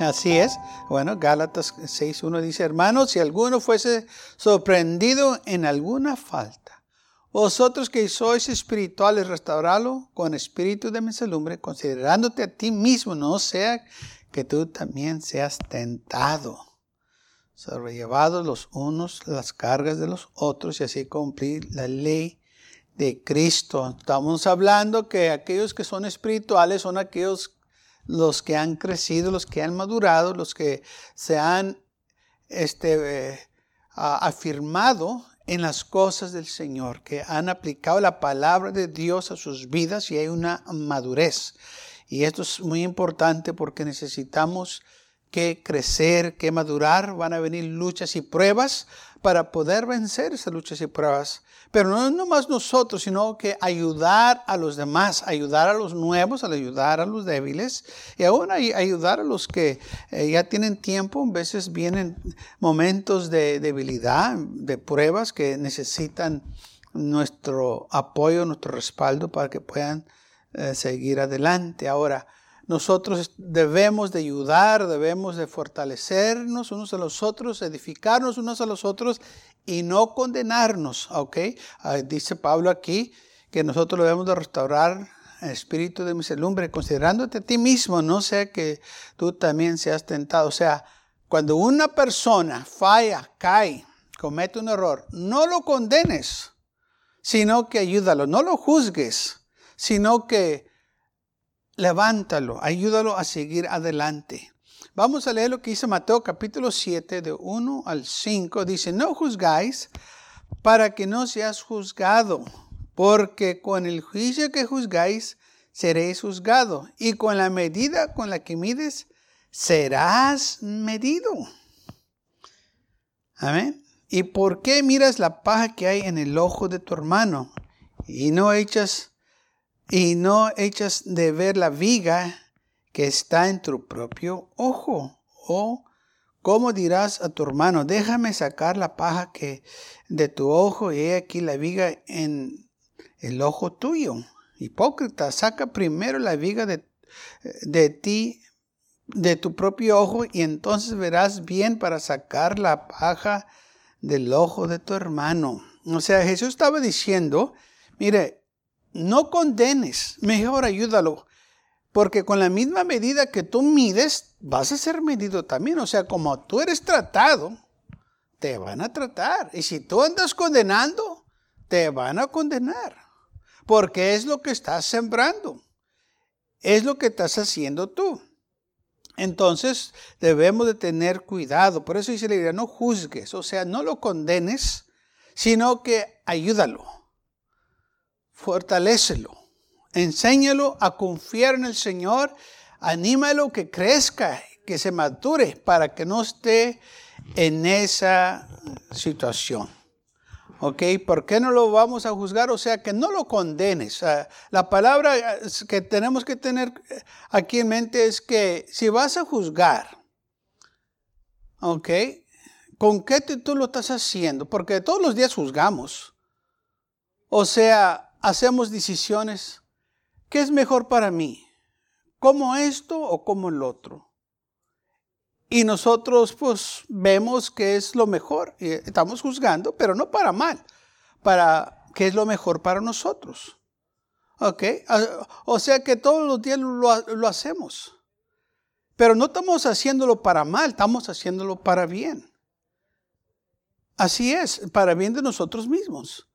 Así es. Bueno, Gálatas 6.1 dice, hermanos, si alguno fuese sorprendido en alguna falta, vosotros que sois espirituales, restauralo con espíritu de mensalumbre, considerándote a ti mismo, no sea que tú también seas tentado. Sobrellevados los unos las cargas de los otros y así cumplir la ley de Cristo. Estamos hablando que aquellos que son espirituales son aquellos los que han crecido, los que han madurado, los que se han este, eh, afirmado en las cosas del Señor, que han aplicado la palabra de Dios a sus vidas y hay una madurez. Y esto es muy importante porque necesitamos que crecer, que madurar, van a venir luchas y pruebas para poder vencer esas luchas y pruebas. Pero no nomás nosotros, sino que ayudar a los demás, ayudar a los nuevos, ayudar a los débiles y aún ayudar a los que eh, ya tienen tiempo. A veces vienen momentos de debilidad, de pruebas que necesitan nuestro apoyo, nuestro respaldo para que puedan eh, seguir adelante. Ahora, nosotros debemos de ayudar, debemos de fortalecernos unos a los otros, edificarnos unos a los otros y no condenarnos, ¿ok? Ah, dice Pablo aquí que nosotros debemos de restaurar el espíritu de miserlumbre, considerándote a ti mismo, no sea que tú también seas tentado. O sea, cuando una persona falla, cae, comete un error, no lo condenes, sino que ayúdalo, no lo juzgues, sino que levántalo, ayúdalo a seguir adelante. Vamos a leer lo que dice Mateo capítulo 7 de 1 al 5. Dice, no juzgáis para que no seas juzgado, porque con el juicio que juzgáis seréis juzgado, y con la medida con la que mides serás medido. Amén. ¿Y por qué miras la paja que hay en el ojo de tu hermano y no echas y no echas de ver la viga que está en tu propio ojo. O cómo dirás a tu hermano, déjame sacar la paja que de tu ojo y he aquí la viga en el ojo tuyo. Hipócrita, saca primero la viga de, de ti, de tu propio ojo, y entonces verás bien para sacar la paja del ojo de tu hermano. O sea, Jesús estaba diciendo, mire, no condenes, mejor ayúdalo. Porque con la misma medida que tú mides, vas a ser medido también. O sea, como tú eres tratado, te van a tratar. Y si tú andas condenando, te van a condenar. Porque es lo que estás sembrando. Es lo que estás haciendo tú. Entonces debemos de tener cuidado. Por eso dice la Biblia, no juzgues. O sea, no lo condenes, sino que ayúdalo fortalécelo, enséñalo a confiar en el Señor, anímalo que crezca, que se mature para que no esté en esa situación. ¿Ok? ¿Por qué no lo vamos a juzgar? O sea, que no lo condenes. La palabra que tenemos que tener aquí en mente es que si vas a juzgar, ¿ok? ¿Con qué tú lo estás haciendo? Porque todos los días juzgamos. O sea, hacemos decisiones. ¿Qué es mejor para mí? ¿Como esto o como el otro? Y nosotros pues vemos que es lo mejor. Estamos juzgando, pero no para mal, para qué es lo mejor para nosotros. ¿Ok? O sea que todos los días lo, lo hacemos. Pero no estamos haciéndolo para mal, estamos haciéndolo para bien. Así es, para bien de nosotros mismos.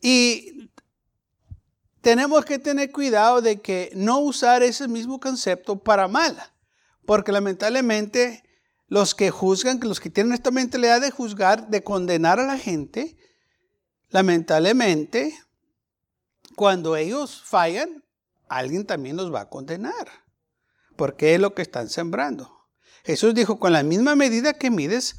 Y tenemos que tener cuidado de que no usar ese mismo concepto para mal, porque lamentablemente los que juzgan, los que tienen esta mentalidad de juzgar, de condenar a la gente, lamentablemente, cuando ellos fallan, alguien también los va a condenar, porque es lo que están sembrando. Jesús dijo, con la misma medida que mides,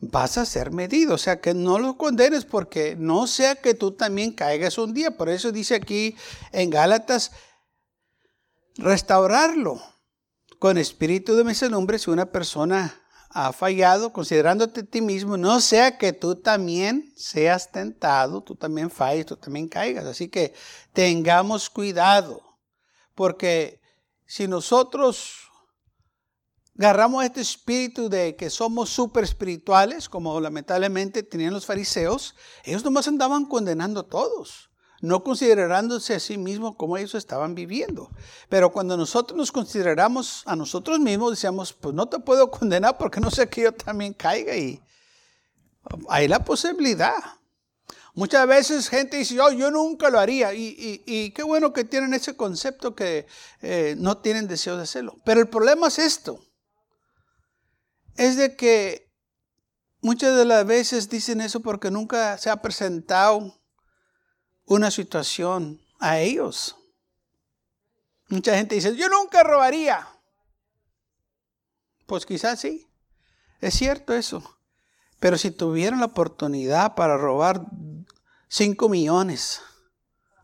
vas a ser medido. O sea, que no lo condenes porque no sea que tú también caigas un día. Por eso dice aquí en Gálatas, restaurarlo con espíritu de mesedumbre si una persona ha fallado, considerándote a ti mismo, no sea que tú también seas tentado, tú también falles, tú también caigas. Así que tengamos cuidado, porque si nosotros agarramos este espíritu de que somos súper espirituales, como lamentablemente tenían los fariseos, ellos nomás andaban condenando a todos, no considerándose a sí mismos como ellos estaban viviendo. Pero cuando nosotros nos consideramos a nosotros mismos, decíamos, pues no te puedo condenar porque no sé que yo también caiga y hay la posibilidad. Muchas veces gente dice, oh, yo nunca lo haría. Y, qué bueno que tienen ese concepto que eh, no tienen deseo de hacerlo. Pero el problema es esto es de que muchas de las veces dicen eso porque nunca se ha presentado una situación a ellos. Mucha gente dice, yo nunca robaría. Pues quizás sí, es cierto eso. Pero si tuvieran la oportunidad para robar 5 millones,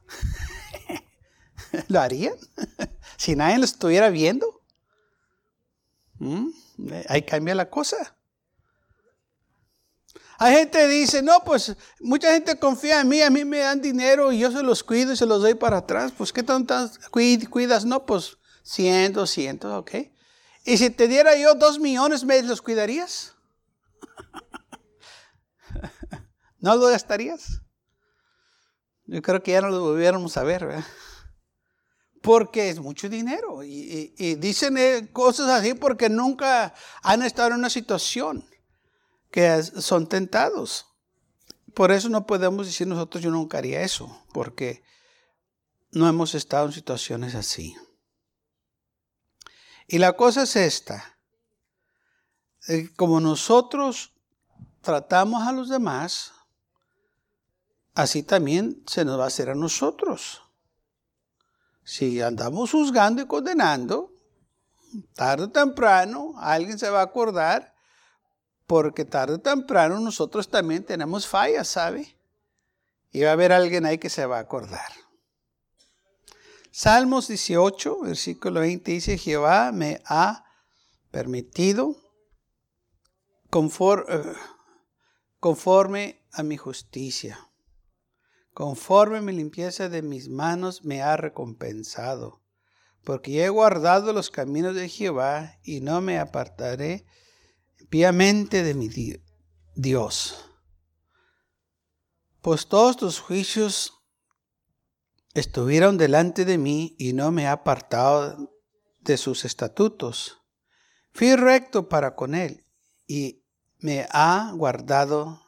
¿lo harían? si nadie lo estuviera viendo. ¿Mm? Ahí cambia la cosa. Hay gente que dice, no, pues mucha gente confía en mí, a mí me dan dinero y yo se los cuido y se los doy para atrás. Pues, ¿qué tantas cuidas? No, pues 100, 200, ok. Y si te diera yo dos millones, ¿me los cuidarías? ¿No lo gastarías? Yo creo que ya no lo volviéramos a ver, ¿verdad? Porque es mucho dinero. Y, dicen eh, cosas así porque nunca han estado en una situación que son tentados. Por eso no podemos decir nosotros yo nunca haría eso, porque no hemos estado en situaciones así. Y la cosa es esta. Eh, como nosotros tratamos a los demás, así también se nos va a hacer a nosotros. Si andamos juzgando y condenando, tarde o temprano alguien se va a acordar, porque tarde o temprano nosotros también tenemos fallas, ¿sabe? Y va a haber alguien ahí que se va a acordar. Salmos 18, versículo 20 dice, Jehová me ha permitido conforme, conforme a mi justicia conforme mi limpieza de mis manos me ha recompensado. Porque he guardado los caminos de Jehová y no me apartaré piamente de mi Dios. Pues todos tus juicios estuvieron delante de mí y no me he apartado de sus estatutos. Fui recto para con él y me ha guardado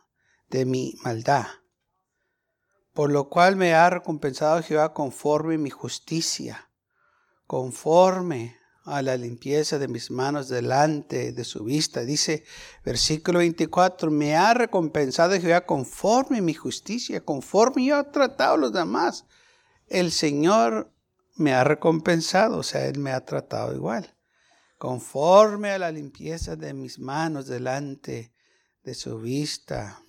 de mi maldad por lo cual me ha recompensado Jehová conforme mi justicia, conforme a la limpieza de mis manos delante de su vista. Dice versículo 24, me ha recompensado Jehová conforme mi justicia, conforme yo he tratado a los demás. El Señor me ha recompensado, o sea, Él me ha tratado igual, conforme a la limpieza de mis manos delante de su vista.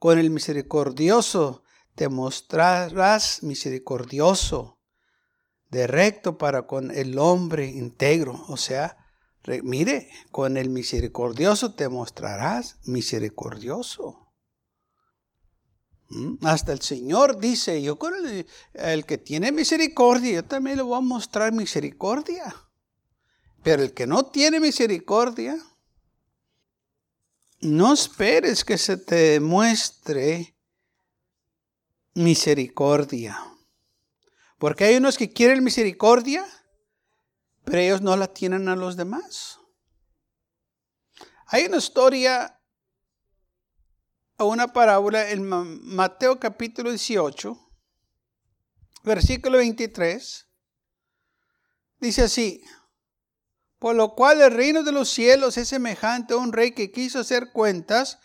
Con el misericordioso te mostrarás misericordioso, de recto para con el hombre íntegro. O sea, mire, con el misericordioso te mostrarás misericordioso. ¿Mm? Hasta el Señor dice, yo con el, que tiene misericordia, yo también le voy a mostrar misericordia. Pero el que no tiene misericordia, no esperes que se te muestre misericordia. Porque hay unos que quieren misericordia, pero ellos no la tienen a los demás. Hay una historia o una parábola en Mateo capítulo 18, versículo 23. Dice así, por lo cual el reino de los cielos es semejante a un rey que quiso hacer cuentas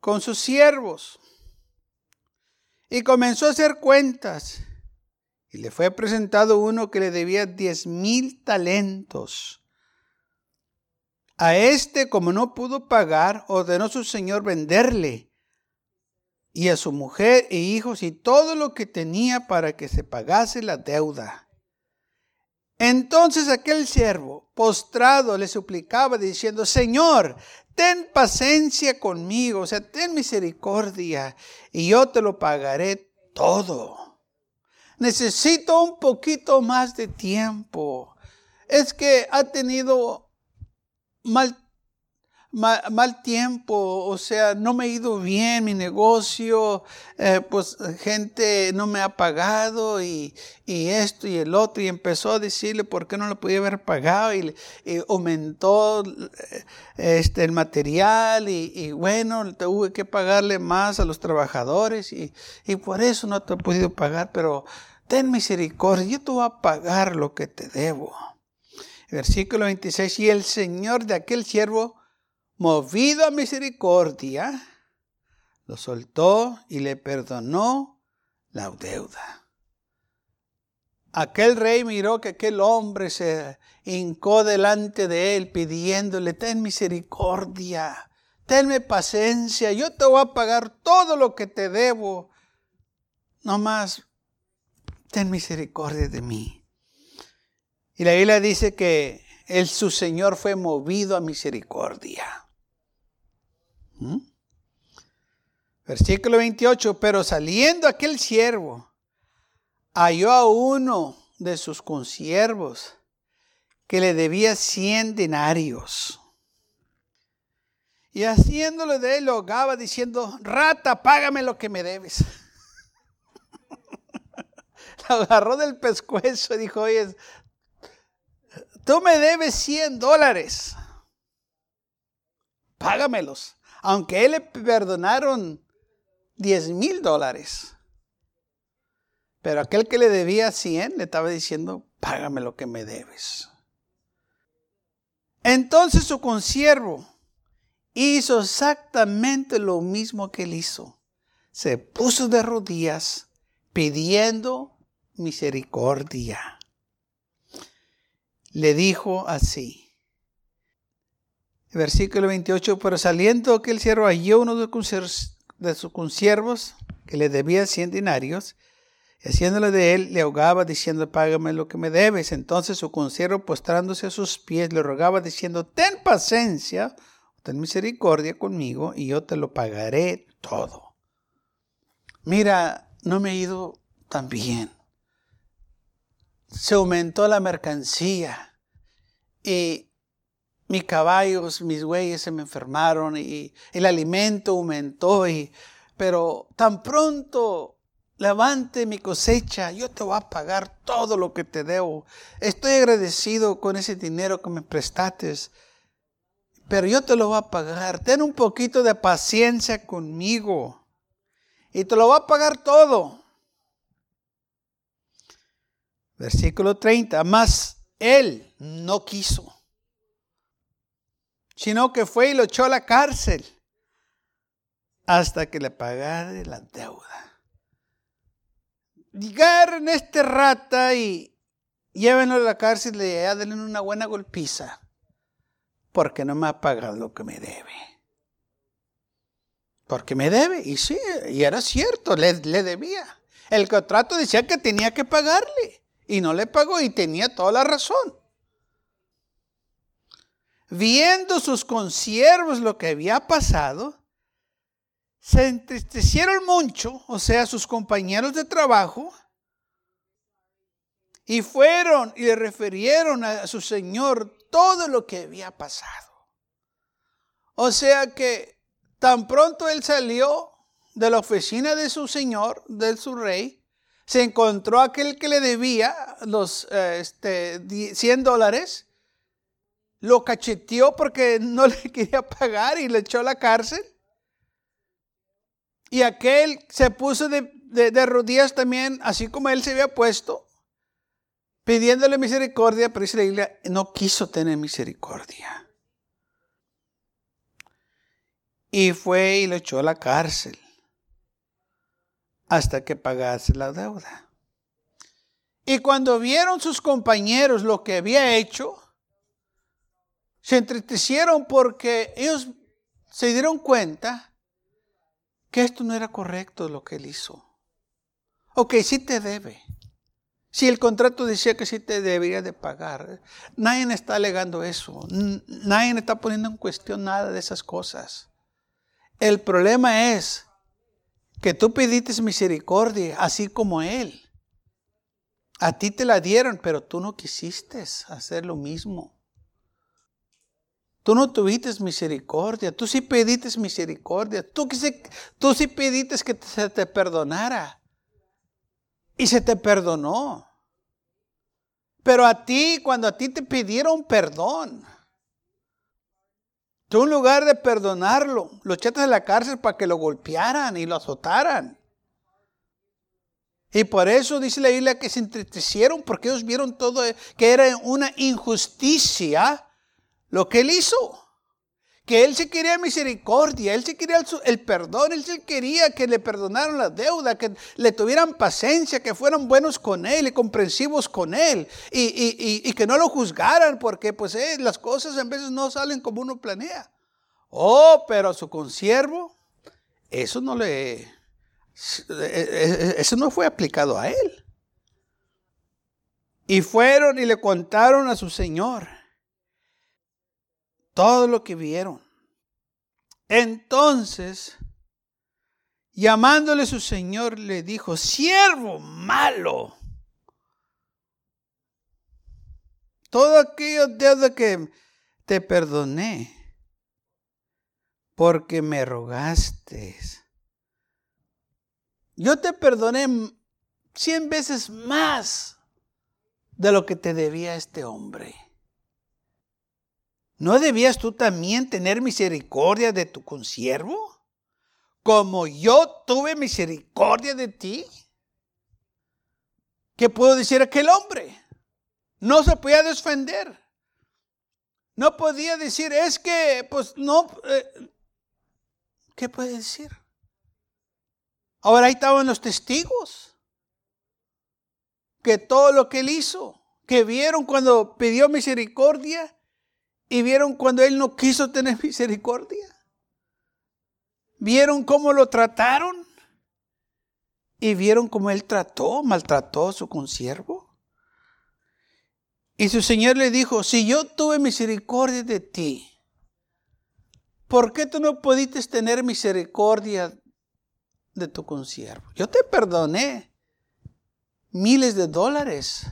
con sus siervos. Y comenzó a hacer cuentas. Y le fue presentado uno que le debía diez mil talentos. A este, como no pudo pagar, ordenó su señor venderle y a su mujer e hijos y todo lo que tenía para que se pagase la deuda. Entonces aquel siervo, postrado, le suplicaba diciendo, Señor, ten paciencia conmigo, o sea, ten misericordia y yo te lo pagaré todo. Necesito un poquito más de tiempo. Es que ha tenido mal mal, tiempo, o sea, no me ha ido bien mi negocio, eh, pues gente no me ha pagado y, esto y el otro, y empezó a decirle por qué no lo podía haber pagado y, aumentó eh, este, el material y, bueno, tuve que pagarle más a los trabajadores y, y por eso no te he podido pagar, pero ten misericordia, yo te voy a pagar lo que te debo. Versículo 26, y el Señor de aquel siervo movido a misericordia, lo soltó y le perdonó la deuda. Aquel rey miró que aquel hombre se hincó delante de él pidiéndole, ten misericordia, tenme paciencia, yo te voy a pagar todo lo que te debo. No más, ten misericordia de mí. Y la Biblia dice que el, su Señor fue movido a misericordia. ¿Mm? Versículo 28, pero saliendo aquel siervo, halló a uno de sus consiervos que le debía cien denarios. Y haciéndole de él, lo hogaba diciendo, rata, págame lo que me debes. lo agarró del pescuezo y dijo, oye, tú me debes cien dólares. Págamelos aunque él le perdonaron 10 mil dólares. Pero aquel que le debía 100 le estaba diciendo, págame lo que me debes. Entonces su consiervo hizo exactamente lo mismo que él hizo. Se puso de rodillas pidiendo misericordia. Le dijo así, Versículo 28, pero saliendo aquel siervo halló uno de sus consiervos que le debía cien dinarios, y haciéndole de él, le ahogaba diciendo, págame lo que me debes. Entonces su consiervo, postrándose a sus pies, le rogaba diciendo, ten paciencia, ten misericordia conmigo, y yo te lo pagaré todo. Mira, no me he ido tan bien. Se aumentó la mercancía y mis caballos, mis bueyes se me enfermaron y el alimento aumentó. Y, pero tan pronto levante mi cosecha, yo te voy a pagar todo lo que te debo. Estoy agradecido con ese dinero que me prestaste, pero yo te lo voy a pagar. Ten un poquito de paciencia conmigo y te lo voy a pagar todo. Versículo 30, más él no quiso sino que fue y lo echó a la cárcel hasta que le pagara la deuda. en este rata y llévenlo a la cárcel y le denle una buena golpiza porque no me ha pagado lo que me debe. Porque me debe, y sí, y era cierto, le, le debía. El contrato decía que tenía que pagarle y no le pagó y tenía toda la razón viendo sus consiervos lo que había pasado, se entristecieron mucho, o sea, sus compañeros de trabajo, y fueron y le refirieron a su señor todo lo que había pasado. O sea que tan pronto él salió de la oficina de su señor, de su rey, se encontró aquel que le debía los eh, este, 100 dólares lo cacheteó porque no le quería pagar y le echó a la cárcel. Y aquel se puso de, rodillas también, así como él se había puesto, pidiéndole misericordia, pero dice la iglesia, no quiso tener misericordia. Y fue y lo echó a la cárcel hasta que pagase la deuda. Y cuando vieron sus compañeros lo que había hecho, Se entristecieron porque ellos se dieron cuenta que esto no era correcto lo que él hizo. Ok, sí te debe. Si el contrato decía que sí te debería de pagar, nadie está alegando eso. Nadie está poniendo en cuestión nada de esas cosas. El problema es que tú pediste misericordia, así como Él. A ti te la dieron, pero tú no quisiste hacer lo mismo. Tú no tuviste misericordia, tú sí pediste misericordia, tú, tú sí pediste que se te perdonara. Y se te perdonó. Pero a ti, cuando a ti te pidieron perdón, Tú en lugar de perdonarlo, lo echaste en la cárcel para que lo golpearan y lo azotaran. Y por eso dice la Biblia que se entristecieron porque ellos vieron todo que era una injusticia lo que él hizo que él se quería misericordia, él se quería el, perdón, él se quería que le perdonaran la deuda, que le tuvieran paciencia, que fueran buenos con él y comprensivos con él y, que no lo juzgaran porque pues eh, las cosas en veces no salen como uno planea. Oh, pero a su consiervo, eso no le, e, e, eso no fue aplicado a él. Y fueron y le contaron a su señor todo lo que vieron. Entonces, llamándole su señor, le dijo, siervo malo, todo aquello deuda que te perdoné, porque me rogaste. Yo te perdoné cien veces más de lo que te debía este hombre. ¿No debías tú también tener misericordia de tu consiervo? Como yo tuve misericordia de ti. ¿Qué puedo decir aquel hombre? No se podía defender. No podía decir, es que, pues no. Eh, ¿Qué puede decir? Ahora ahí estaban los testigos. Que todo lo que él hizo, que vieron cuando pidió misericordia, ¿Y vieron cuando él no quiso tener misericordia? ¿Vieron cómo lo trataron? ¿Y vieron cómo él trató, maltrató a su consiervo? Y su señor le dijo, si yo tuve misericordia de ti, ¿por qué tú no pudiste tener misericordia de tu consiervo? Yo te perdoné miles de dólares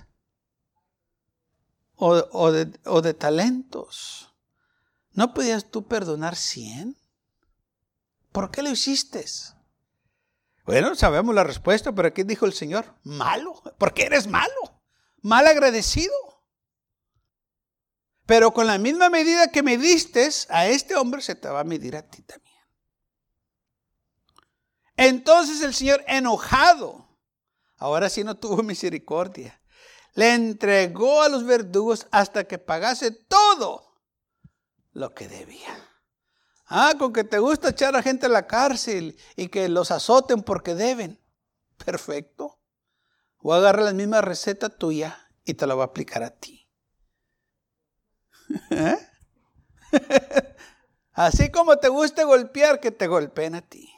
o, de, talentos. ¿No podías tú perdonar cien? ¿Por qué lo hiciste? Bueno, sabemos la respuesta, pero aquí dijo el Señor, malo, porque eres malo, mal agradecido. Pero con la misma medida que me diste, a este hombre se te va a medir a ti también. Entonces el Señor enojado, ahora sí no tuvo misericordia, le entregó a los verdugos hasta que pagase todo lo que debía. Ah, con que te gusta echar a gente a la cárcel y que los azoten porque deben. Perfecto. Voy a agarrar la misma receta tuya y te la voy a aplicar a ti. ¿Eh? Así como te gusta golpear, que te golpeen a ti.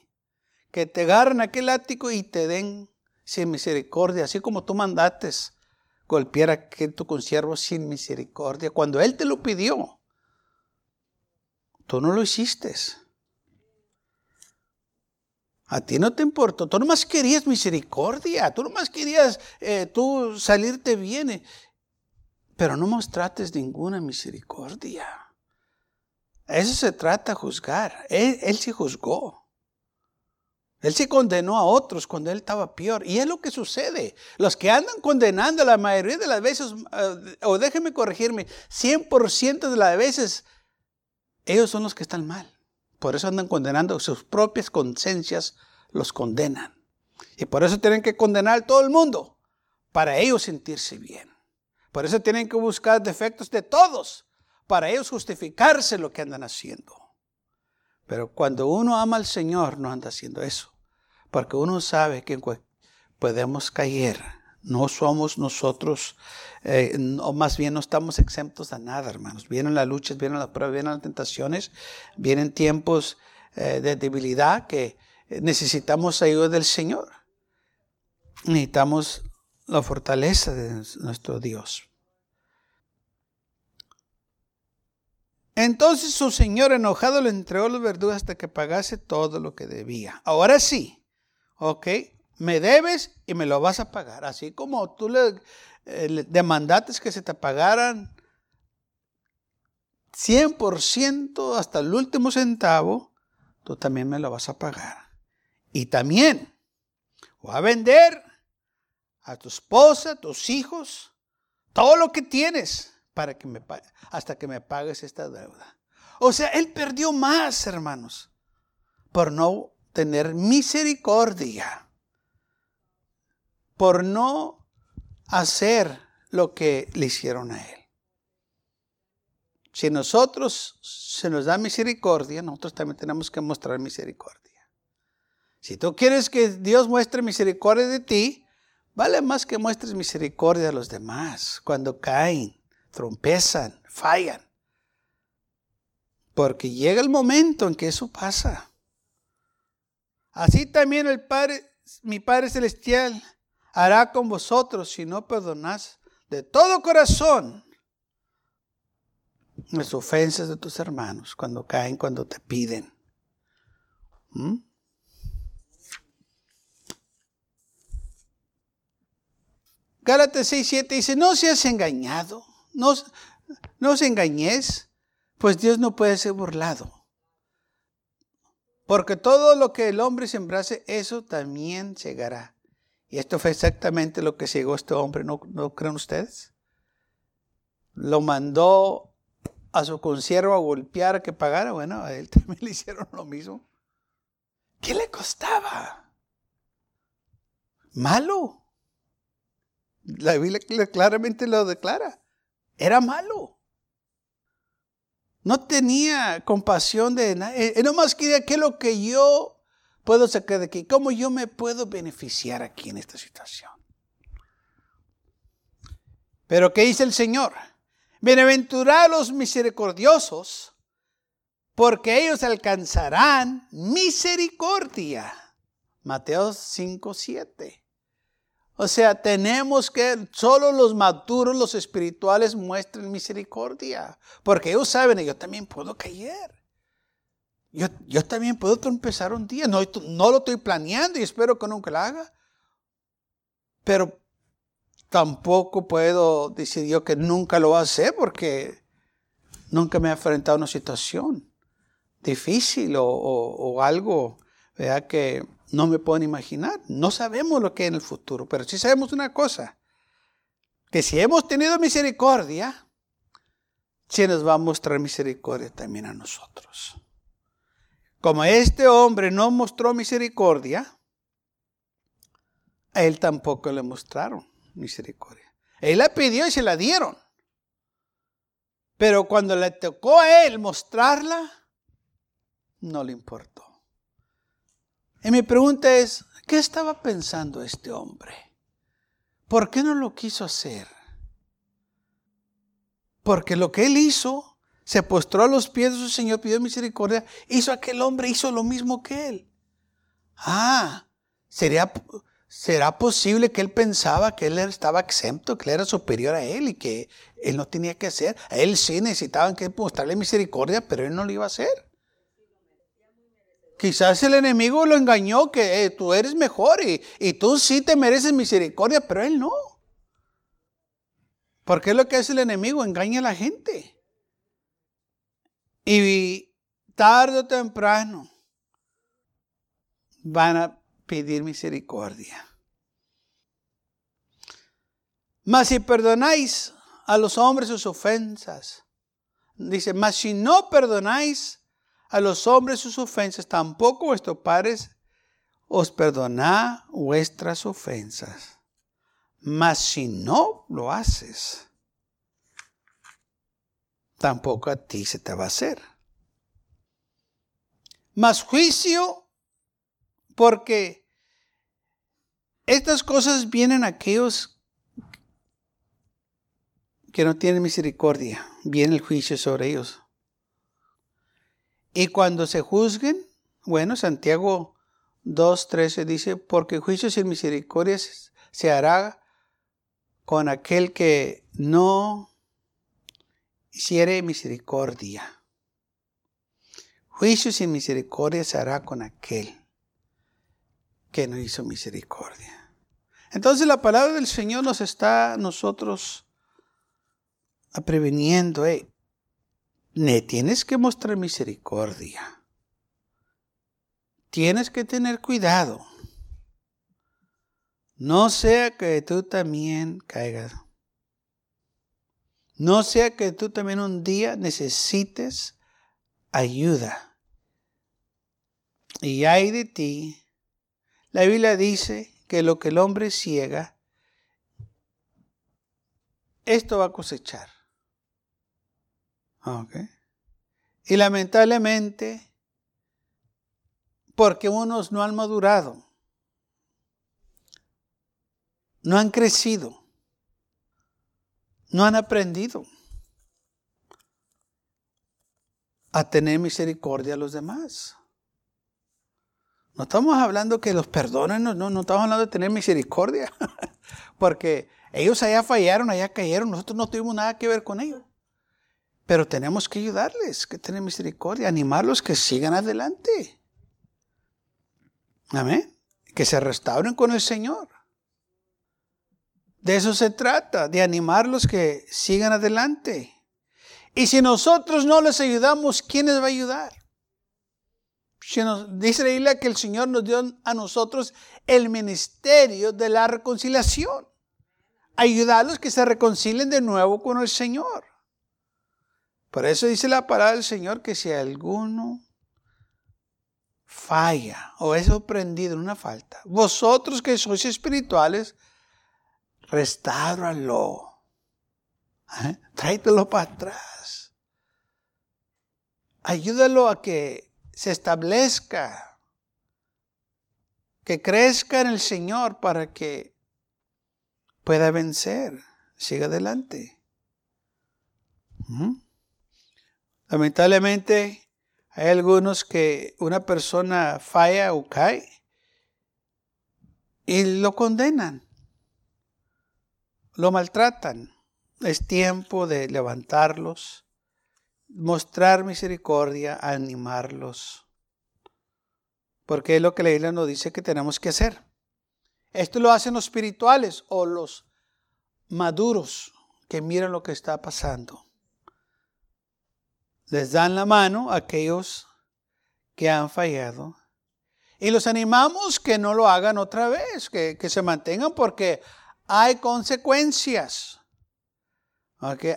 Que te agarren aquel ático y te den sin misericordia, así como tú mandates golpear a aquel tu consiervo sin misericordia cuando Él te lo pidió. Tú no lo hiciste. A ti no te importó. Tú nomás querías misericordia. Tú nomás querías eh, tú salirte bien. Eh, pero no mostraste ninguna misericordia. Eso se trata juzgar. Él, él sí juzgó. Él se condenó a otros cuando él estaba peor. Y es lo que sucede. Los que andan condenando la mayoría de las veces, eh, o déjenme corregirme, 100% de las veces, ellos son los que están mal. Por eso andan condenando, sus propias conciencias los condenan. Y por eso tienen que condenar a todo el mundo, para ellos sentirse bien. Por eso tienen que buscar defectos de todos, para ellos justificarse lo que andan haciendo. Pero cuando uno ama al Señor, no anda haciendo eso. Porque uno sabe que podemos caer No somos nosotros, eh, o más bien no estamos exentos a nada, hermanos. Vienen las luchas, vienen las pruebas, vienen las tentaciones, vienen tiempos eh, de debilidad que necesitamos ayuda del Señor. Necesitamos la fortaleza de nuestro Dios. Entonces su señor enojado le entregó los verdugos hasta que pagase todo lo que debía. Ahora sí, ok, me debes y me lo vas a pagar. Así como tú le, eh, demandaste que se te pagaran 100% hasta el último centavo, tú también me lo vas a pagar. Y también voy a vender a tu esposa, a tus hijos, todo lo que tienes para que me hasta que me pagues esta deuda. O sea, él perdió más, hermanos, por no tener misericordia, por no hacer lo que le hicieron a él. Si nosotros se nos da misericordia, nosotros también tenemos que mostrar misericordia. Si tú quieres que Dios muestre misericordia de ti, vale más que muestres misericordia a los demás cuando caen trompezan, fallan. Porque llega el momento en que eso pasa. Así también el Padre, mi Padre Celestial hará con vosotros si no perdonás de todo corazón las ofensas de tus hermanos cuando caen, cuando te piden. ¿Mm? Gálatas 6, 7 dice, no seas engañado. No, os engañéis, pues Dios no puede ser burlado. Porque todo lo que el hombre sembrase, eso también llegará. Y esto fue exactamente lo que llegó este hombre, ¿no, ¿no creen ustedes? Lo mandó a su consiervo a golpear que pagara. Bueno, a él también le hicieron lo mismo. ¿Qué le costaba? Malo. La Biblia claramente lo declara. Era malo. No tenía compasión de nadie. Él nomás quería qué es lo que yo puedo sacar de aquí. ¿Cómo yo me puedo beneficiar aquí en esta situación? Pero ¿qué dice el Señor? Bienaventurados misericordiosos, porque ellos alcanzarán misericordia. Mateo 5, 7. O sea, tenemos que, solo los maduros, los espirituales muestren misericordia. Porque ellos saben, yo también puedo caer. Yo, yo también puedo empezar un día. No, no lo estoy planeando y espero que nunca lo haga. Pero tampoco puedo decir yo que nunca lo voy a hacer porque nunca me he enfrentado a una situación difícil o, algo ¿verdad? que no me pueden imaginar. No sabemos lo que es en el futuro, pero sí sabemos una cosa, que si hemos tenido misericordia, sí nos va a mostrar misericordia también a nosotros. Como este hombre no mostró misericordia, a él tampoco le mostraron misericordia. Él la pidió y se la dieron. Pero cuando le tocó a él mostrarla, no le importó. Y mi pregunta es, ¿qué estaba pensando este hombre? ¿Por qué no lo quiso hacer? Porque lo que él hizo, se postró a los pies de su Señor, pidió misericordia, hizo aquel hombre, hizo lo mismo que él. Ah, ¿sería, ¿será posible que él pensaba que él estaba exento, que él era superior a él y que él no tenía que hacer? A él sí necesitaban que mostrarle misericordia, pero él no lo iba a hacer. Quizás el enemigo lo engañó que eh, tú eres mejor y, y, tú sí te mereces misericordia, pero él no. Porque es lo que hace el enemigo, engaña a la gente. Y tarde o temprano van a pedir misericordia. Mas si perdonáis a los hombres sus ofensas, dice, mas si no perdonáis a los hombres sus ofensas, tampoco vuestros padres os perdona vuestras ofensas. Mas si no lo haces, tampoco a ti se te va a hacer. Mas juicio, porque Estas cosas vienen a aquellos que no tienen misericordia. Viene el juicio sobre ellos. Y cuando se juzguen, bueno, Santiago 2.13 dice, porque juicio sin misericordia se hará con aquel que no hiciere misericordia. Juicio sin misericordia se hará con aquel que no hizo misericordia. Entonces la palabra del Señor nos está nosotros preveniendo, eh, ne tienes que mostrar misericordia. Tienes que tener cuidado. No sea que tú también caigas. No sea que tú también un día necesites ayuda. Y hay de ti. La Biblia dice que lo que el hombre ciega, esto va a cosechar. Y lamentablemente, porque unos no han madurado, no han crecido, no han aprendido a tener misericordia a los demás. No estamos hablando que los perdonen, no, no estamos hablando de tener misericordia, porque ellos allá fallaron, allá cayeron, nosotros no tuvimos nada que ver con ellos. Pero tenemos que ayudarles, que tener misericordia, animarlos que sigan adelante. Amén. Que se restauren con el Señor. De eso se trata, de animarlos que sigan adelante. Y si nosotros no les ayudamos, ¿quién les va a ayudar? dice la Biblia que el Señor nos dio a nosotros el ministerio de la reconciliación. Ayudarlos que se reconcilien de nuevo con el Señor. Por eso dice la palabra del Señor que si alguno falla o es sorprendido en una falta, vosotros que sois espirituales, restáuralo. ¿Eh? Tráetelo para atrás. Ayúdalo a que se establezca, que crezca en el Señor para que pueda vencer. Siga adelante. ¿Mm? Lamentablemente, hay algunos que una persona falla o cae y lo condenan, lo maltratan. Es tiempo de levantarlos, mostrar misericordia, animarlos. Porque es lo que la Biblia nos dice que tenemos que hacer. Esto lo hacen los espirituales o los maduros que miran lo que está pasando les dan la mano a aquellos que han fallado y los animamos que no lo hagan otra vez, que, se mantengan porque hay consecuencias.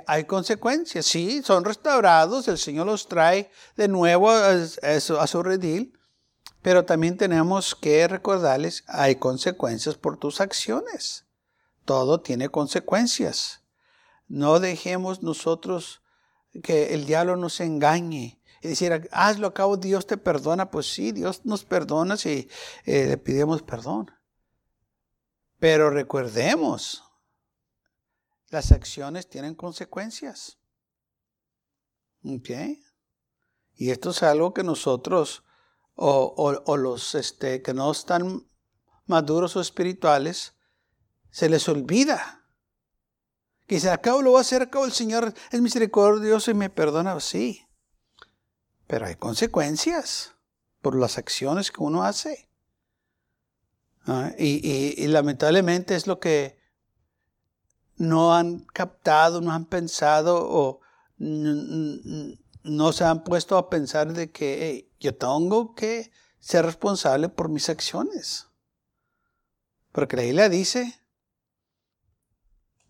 Hay consecuencias, sí, son restaurados, el Señor los trae de nuevo a, a su redil, pero también tenemos que recordarles, hay consecuencias por tus acciones. Todo tiene consecuencias. No dejemos nosotros que el diablo nos engañe y decir, hazlo a cabo, Dios te perdona. Pues sí, Dios nos perdona si eh, le pidemos perdón. Pero recordemos, las acciones tienen consecuencias. ¿Ok? Y esto es algo que nosotros, o, o los este, que no están maduros o espirituales, se les olvida que se acabo lo va a hacer, acabo el Señor es misericordioso y me perdona, sí. Pero hay consecuencias por las acciones que uno hace. Y, lamentablemente es lo que no han captado, no han pensado o no se han puesto a pensar de que yo tengo que ser responsable por mis acciones. Porque la Biblia dice